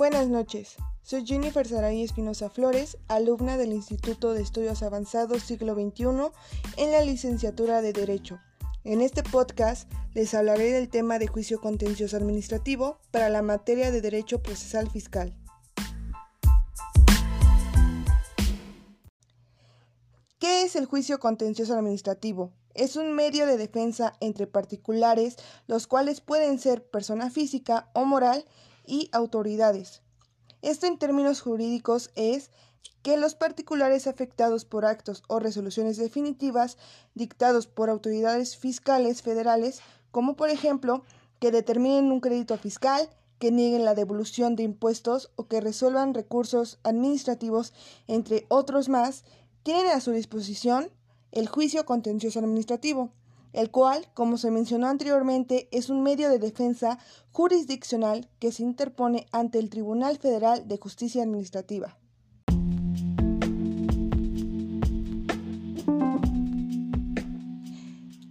Buenas noches. Soy Jennifer Saray Espinosa Flores, alumna del Instituto de Estudios Avanzados Siglo XXI en la licenciatura de Derecho. En este podcast les hablaré del tema de juicio contencioso administrativo para la materia de Derecho Procesal Fiscal. ¿Qué es el juicio contencioso administrativo? Es un medio de defensa entre particulares, los cuales pueden ser persona física o moral y autoridades. Esto en términos jurídicos es que los particulares afectados por actos o resoluciones definitivas dictados por autoridades fiscales federales, como por ejemplo que determinen un crédito fiscal, que nieguen la devolución de impuestos o que resuelvan recursos administrativos, entre otros más, tienen a su disposición el juicio contencioso administrativo, el cual, como se mencionó anteriormente, es un medio de defensa jurisdiccional que se interpone ante el Tribunal Federal de Justicia Administrativa.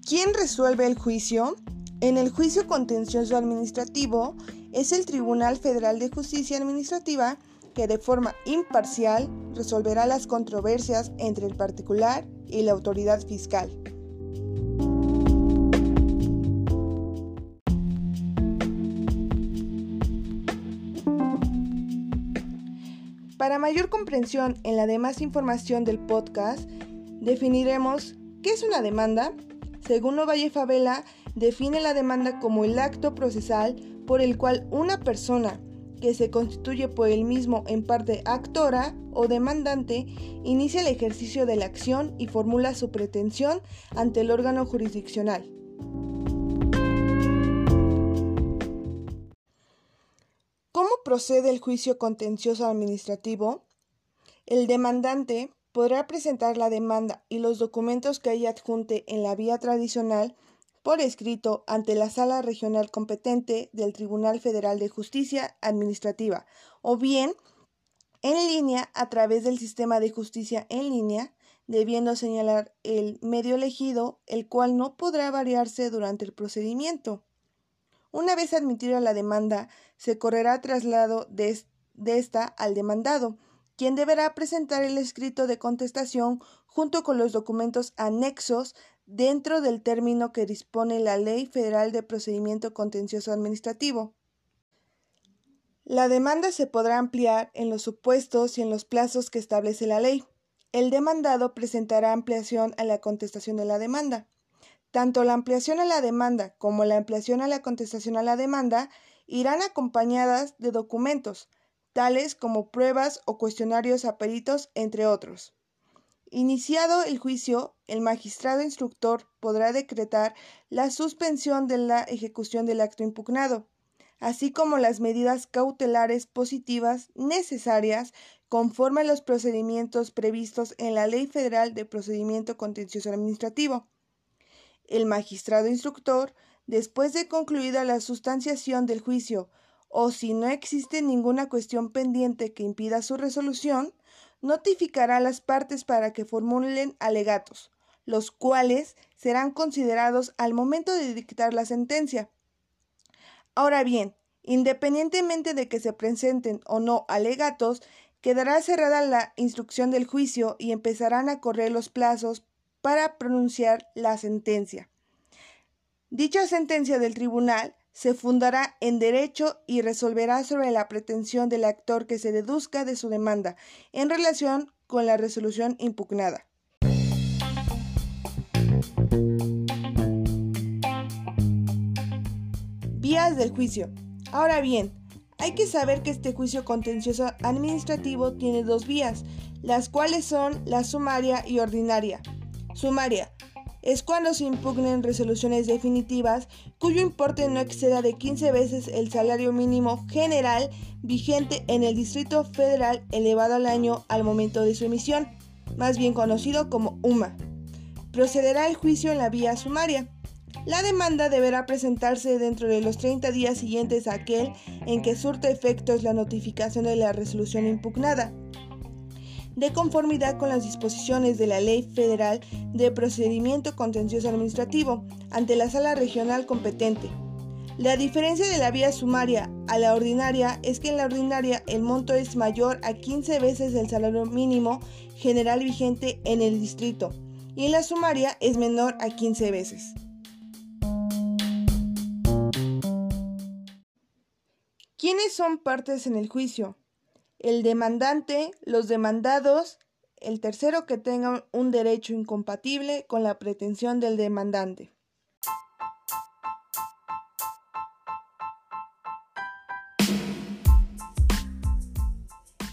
¿Quién resuelve el juicio? En el juicio contencioso administrativo es el Tribunal Federal de Justicia Administrativa que de forma imparcial resolverá las controversias entre el particular y la autoridad fiscal. Para mayor comprensión en la demás información del podcast, definiremos qué es una demanda. Según Ovalle Favela, define la demanda como el acto procesal por el cual una persona que se constituye por el mismo en parte actora o demandante, inicia el ejercicio de la acción y formula su pretensión ante el órgano jurisdiccional. Procede el juicio contencioso administrativo? El demandante podrá presentar la demanda y los documentos que haya adjunte en la vía tradicional por escrito ante la Sala Regional competente del Tribunal Federal de Justicia Administrativa o bien en línea a través del sistema de justicia en línea, debiendo señalar el medio elegido, el cual no podrá variarse durante el procedimiento. Una vez admitida la demanda, se correrá traslado de, esta al demandado, quien deberá presentar el escrito de contestación junto con los documentos anexos dentro del término que dispone la Ley Federal de Procedimiento Contencioso Administrativo. La demanda se podrá ampliar en los supuestos y en los plazos que establece la ley. El demandado presentará ampliación a la contestación de la demanda. Tanto la ampliación a la demanda como la ampliación a la contestación a la demanda irán acompañadas de documentos, tales como pruebas o cuestionarios a peritos, entre otros. Iniciado el juicio, el magistrado instructor podrá decretar la suspensión de la ejecución del acto impugnado, así como las medidas cautelares positivas necesarias conforme a los procedimientos previstos en la Ley Federal de Procedimiento Contencioso Administrativo. El magistrado instructor, después de concluida la sustanciación del juicio, o si no existe ninguna cuestión pendiente que impida su resolución, notificará a las partes para que formulen alegatos, los cuales serán considerados al momento de dictar la sentencia. Ahora bien, independientemente de que se presenten o no alegatos, quedará cerrada la instrucción del juicio y empezarán a correr los plazos para pronunciar la sentencia. Dicha sentencia del tribunal se fundará en derecho y resolverá sobre la pretensión del actor que se deduzca de su demanda en relación con la resolución impugnada. Vías del juicio. Ahora bien, hay que saber que este juicio contencioso administrativo tiene dos vías, las cuales son la sumaria y ordinaria. Sumaria es cuando se impugnen resoluciones definitivas cuyo importe no exceda de 15 veces el salario mínimo general vigente en el Distrito Federal elevado al año al momento de su emisión, más bien conocido como UMA. Procederá el juicio en la vía sumaria. La demanda deberá presentarse dentro de los 30 días siguientes a aquel en que surte efectos la notificación de la resolución impugnada de conformidad con las disposiciones de la Ley Federal de Procedimiento Contencioso Administrativo ante la Sala Regional competente. La diferencia de la vía sumaria a la ordinaria es que en la ordinaria el monto es mayor a 15 veces el salario mínimo general vigente en el distrito y en la sumaria es menor a 15 veces. ¿Quiénes son partes en el juicio? El demandante, los demandados, el tercero que tenga un derecho incompatible con la pretensión del demandante.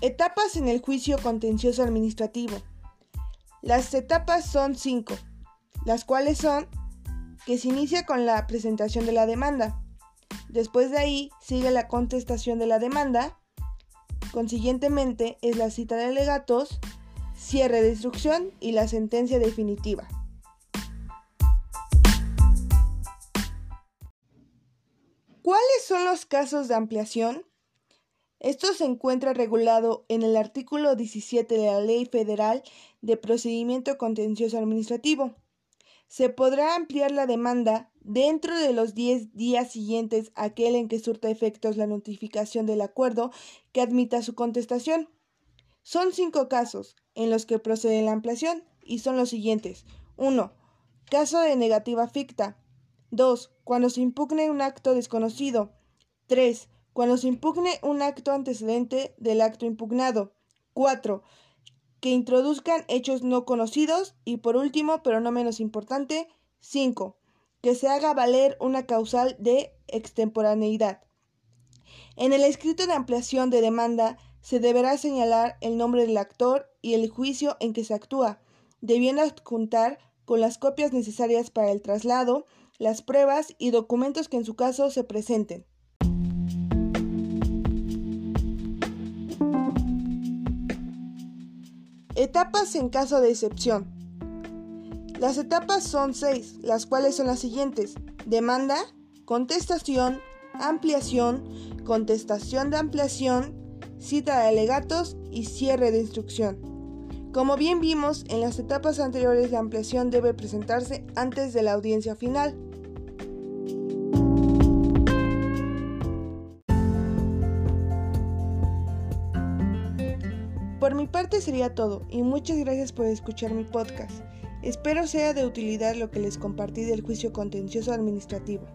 Etapas en el juicio contencioso administrativo. Las etapas son cinco, las cuales son que se inicia con la presentación de la demanda. Después de ahí sigue la contestación de la demanda. Consiguientemente es la cita de alegatos, cierre de instrucción y la sentencia definitiva. ¿Cuáles son los casos de ampliación? Esto se encuentra regulado en el artículo 17 de la Ley Federal de Procedimiento Contencioso Administrativo. Se podrá ampliar la demanda dentro de los 10 días siguientes a aquel en que surta efectos la notificación del acuerdo que admita su contestación. Son cinco casos en los que procede la ampliación y son los siguientes. 1. Caso de negativa ficta. 2. Cuando se impugne un acto desconocido. 3 cuando se impugne un acto antecedente del acto impugnado. 4. Que introduzcan hechos no conocidos. Y por último, pero no menos importante, 5. Que se haga valer una causal de extemporaneidad. En el escrito de ampliación de demanda se deberá señalar el nombre del actor y el juicio en que se actúa, debiendo adjuntar con las copias necesarias para el traslado, las pruebas y documentos que en su caso se presenten. Etapas en caso de excepción. Las etapas son seis, las cuales son las siguientes. Demanda, contestación, ampliación, contestación de ampliación, cita de alegatos y cierre de instrucción. Como bien vimos, en las etapas anteriores la ampliación debe presentarse antes de la audiencia final. Por mi parte sería todo y muchas gracias por escuchar mi podcast. Espero sea de utilidad lo que les compartí del juicio contencioso administrativo.